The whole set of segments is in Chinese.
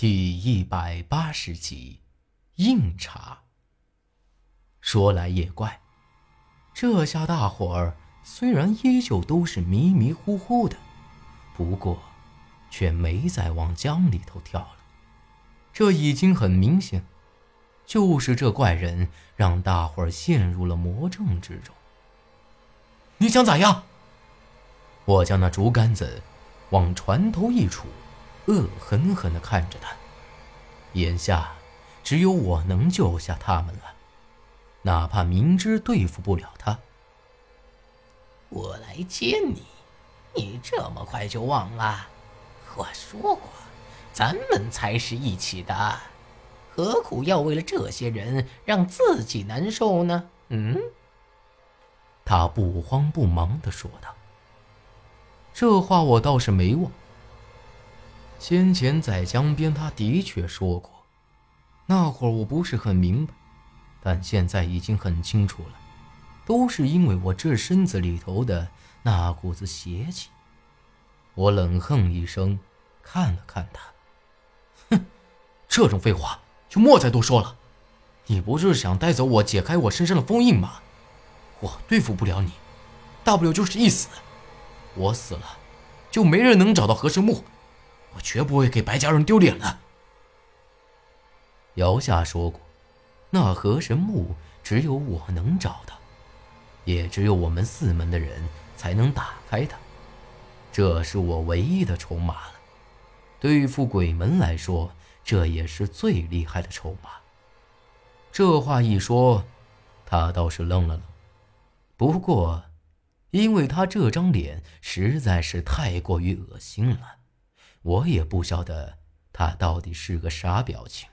第一百八十集，硬茬。说来也怪，这下大伙儿虽然依旧都是迷迷糊糊的，不过却没再往江里头跳了。这已经很明显，就是这怪人让大伙儿陷入了魔怔之中。你想咋样？我将那竹竿子往船头一杵。恶狠狠地看着他，眼下只有我能救下他们了，哪怕明知对付不了他。我来接你，你这么快就忘了？我说过，咱们才是一起的，何苦要为了这些人让自己难受呢？嗯？他不慌不忙地说道。这话我倒是没忘。先前在江边，他的确说过，那会儿我不是很明白，但现在已经很清楚了，都是因为我这身子里头的那股子邪气。我冷哼一声，看了看他，哼，这种废话就莫再多说了。你不是想带走我，解开我身上的封印吗？我对付不了你，大不了就是一死。我死了，就没人能找到和神木。我绝不会给白家人丢脸的。姚夏说过，那河神墓只有我能找到，也只有我们四门的人才能打开它。这是我唯一的筹码了。对付鬼门来说，这也是最厉害的筹码。这话一说，他倒是愣了愣。不过，因为他这张脸实在是太过于恶心了。我也不晓得他到底是个啥表情，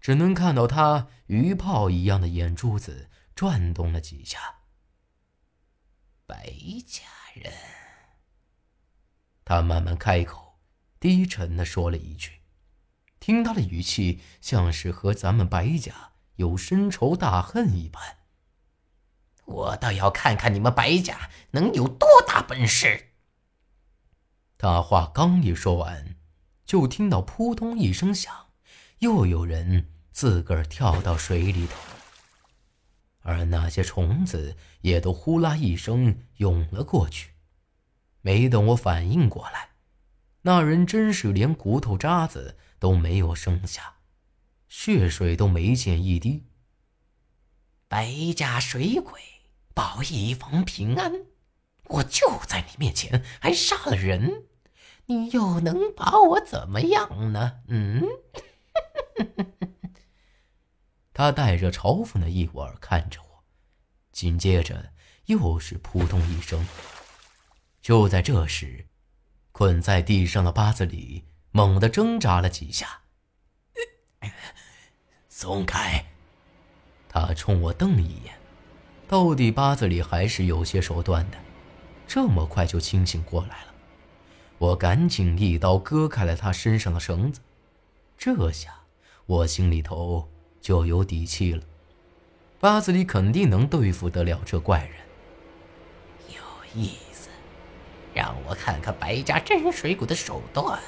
只能看到他鱼泡一样的眼珠子转动了几下。白家人，他慢慢开口，低沉的说了一句，听他的语气像是和咱们白家有深仇大恨一般。我倒要看看你们白家能有多大本事。他话刚一说完，就听到扑通一声响，又有人自个儿跳到水里头。而那些虫子也都呼啦一声涌了过去。没等我反应过来，那人真是连骨头渣子都没有剩下，血水都没见一滴。白家水鬼保一方平安，我就在你面前还杀了人。你又能把我怎么样呢？嗯，他带着嘲讽的意味看着我，紧接着又是扑通一声。就在这时，困在地上的八子里猛地挣扎了几下，松开！他冲我瞪一眼，到底八子里还是有些手段的，这么快就清醒过来了。我赶紧一刀割开了他身上的绳子，这下我心里头就有底气了。八子里肯定能对付得了这怪人。有意思，让我看看白家真水鬼的手段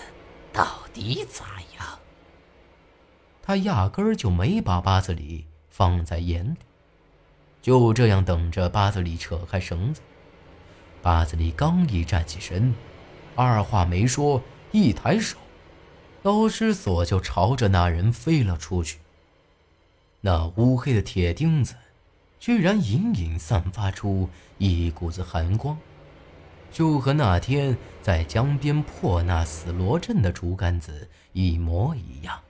到底咋样。他压根儿就没把八子里放在眼里，就这样等着八子里扯开绳子。八子里刚一站起身。二话没说，一抬手，刀尸锁就朝着那人飞了出去。那乌黑的铁钉子，居然隐隐散发出一股子寒光，就和那天在江边破那死罗阵的竹竿子一模一样。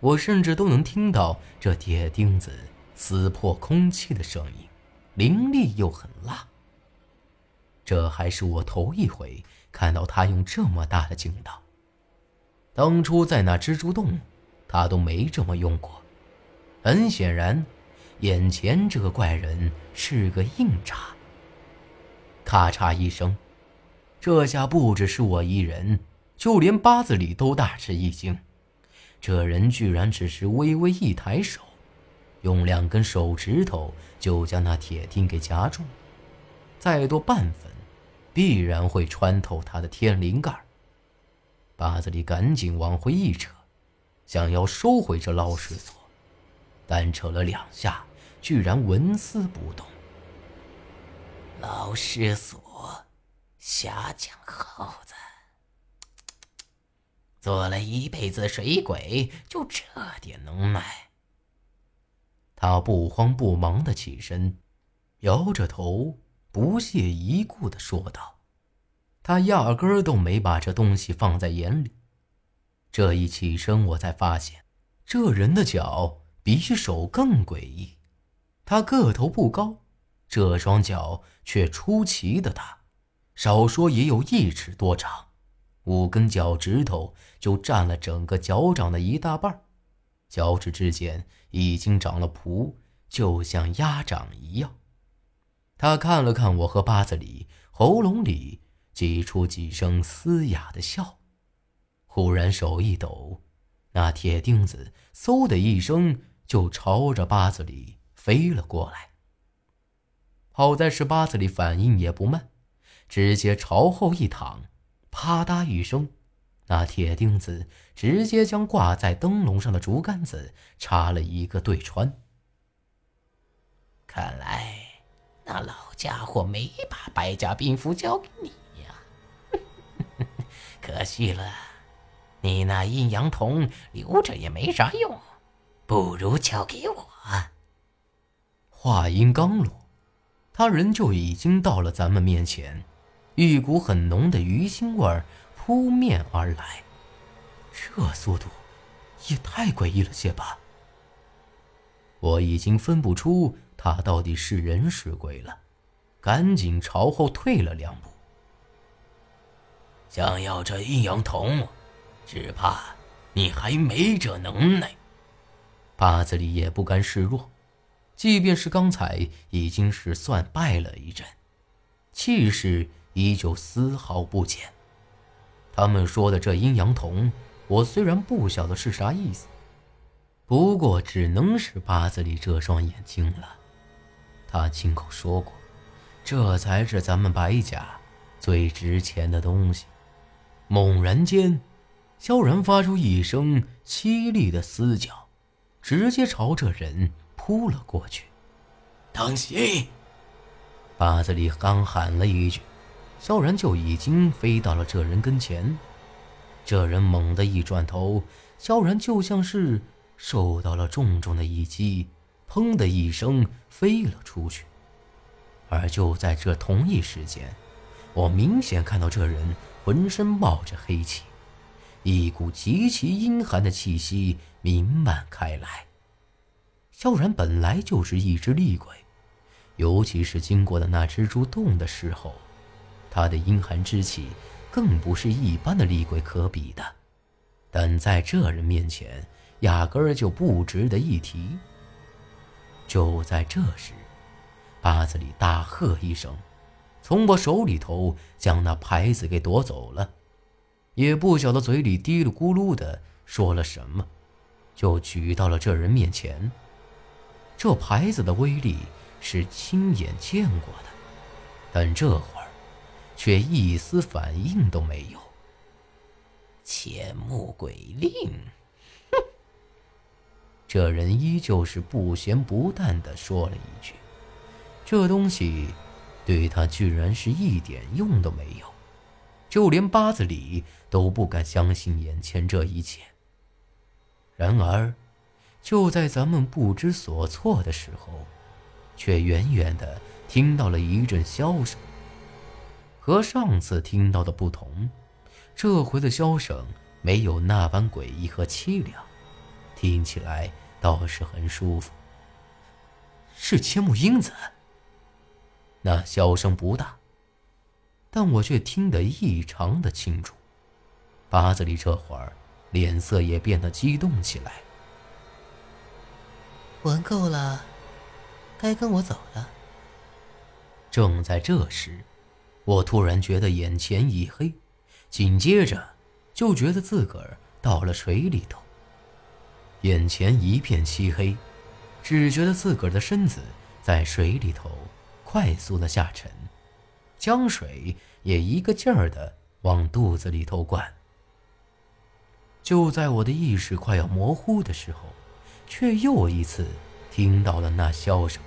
我甚至都能听到这铁钉子撕破空气的声音，凌厉又很辣。这还是我头一回。看到他用这么大的劲道，当初在那蜘蛛洞，他都没这么用过。很显然，眼前这个怪人是个硬茬。咔嚓一声，这下不只是我一人，就连八子里都大吃一惊。这人居然只是微微一抬手，用两根手指头就将那铁钉给夹住，再多半分。必然会穿透他的天灵盖。八子里赶紧往回一扯，想要收回这捞尸锁，但扯了两下，居然纹丝不动。捞尸索，瞎讲耗子！做了一辈子水鬼，就这点能耐？他不慌不忙的起身，摇着头，不屑一顾的说道：“他压根儿都没把这东西放在眼里。这一起身，我才发现，这人的脚比手更诡异。他个头不高，这双脚却出奇的大，少说也有一尺多长。”五根脚趾头就占了整个脚掌的一大半，脚趾之间已经长了蹼，就像鸭掌一样。他看了看我和八子里，喉咙里挤出几声嘶哑的笑，忽然手一抖，那铁钉子嗖的一声就朝着八子里飞了过来。好在是八子里反应也不慢，直接朝后一躺。啪嗒一声，那铁钉子直接将挂在灯笼上的竹竿子插了一个对穿。看来那老家伙没把百家兵符交给你呀，可惜了。你那阴阳铜留着也没啥用，不如交给我。话音刚落，他人就已经到了咱们面前。一股很浓的鱼腥味扑面而来，这速度也太诡异了些吧！我已经分不出他到底是人是鬼了，赶紧朝后退了两步。想要这阴阳瞳，只怕你还没这能耐。八子里也不甘示弱，即便是刚才已经是算败了一阵，气势。依旧丝毫不减。他们说的这阴阳瞳，我虽然不晓得是啥意思，不过只能是八子里这双眼睛了。他亲口说过，这才是咱们白家最值钱的东西。猛然间，萧然发出一声凄厉的嘶叫，直接朝这人扑了过去。当心！八子里刚喊了一句。萧然就已经飞到了这人跟前，这人猛地一转头，萧然就像是受到了重重的一击，砰的一声飞了出去。而就在这同一时间，我明显看到这人浑身冒着黑气，一股极其阴寒的气息弥漫开来。萧然本来就是一只厉鬼，尤其是经过了那蜘蛛洞的时候。他的阴寒之气，更不是一般的厉鬼可比的，但在这人面前，压根儿就不值得一提。就在这时，八子里大喝一声，从我手里头将那牌子给夺走了，也不晓得嘴里嘀噜咕噜的说了什么，就举到了这人面前。这牌子的威力是亲眼见过的，但这会儿。却一丝反应都没有。千木鬼令，这人依旧是不咸不淡的说了一句：“这东西对他居然是一点用都没有。”就连八子里都不敢相信眼前这一切。然而，就在咱们不知所措的时候，却远远的听到了一阵箫声。和上次听到的不同，这回的箫声没有那般诡异和凄凉，听起来倒是很舒服。是千木英子。那笑声不大，但我却听得异常的清楚。八子里这会儿脸色也变得激动起来。玩够了，该跟我走了。正在这时。我突然觉得眼前一黑，紧接着就觉得自个儿到了水里头。眼前一片漆黑，只觉得自个儿的身子在水里头快速的下沉，江水也一个劲儿的往肚子里头灌。就在我的意识快要模糊的时候，却又一次听到了那笑声。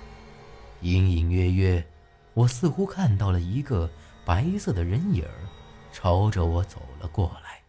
隐隐约约，我似乎看到了一个白色的人影儿朝着我走了过来。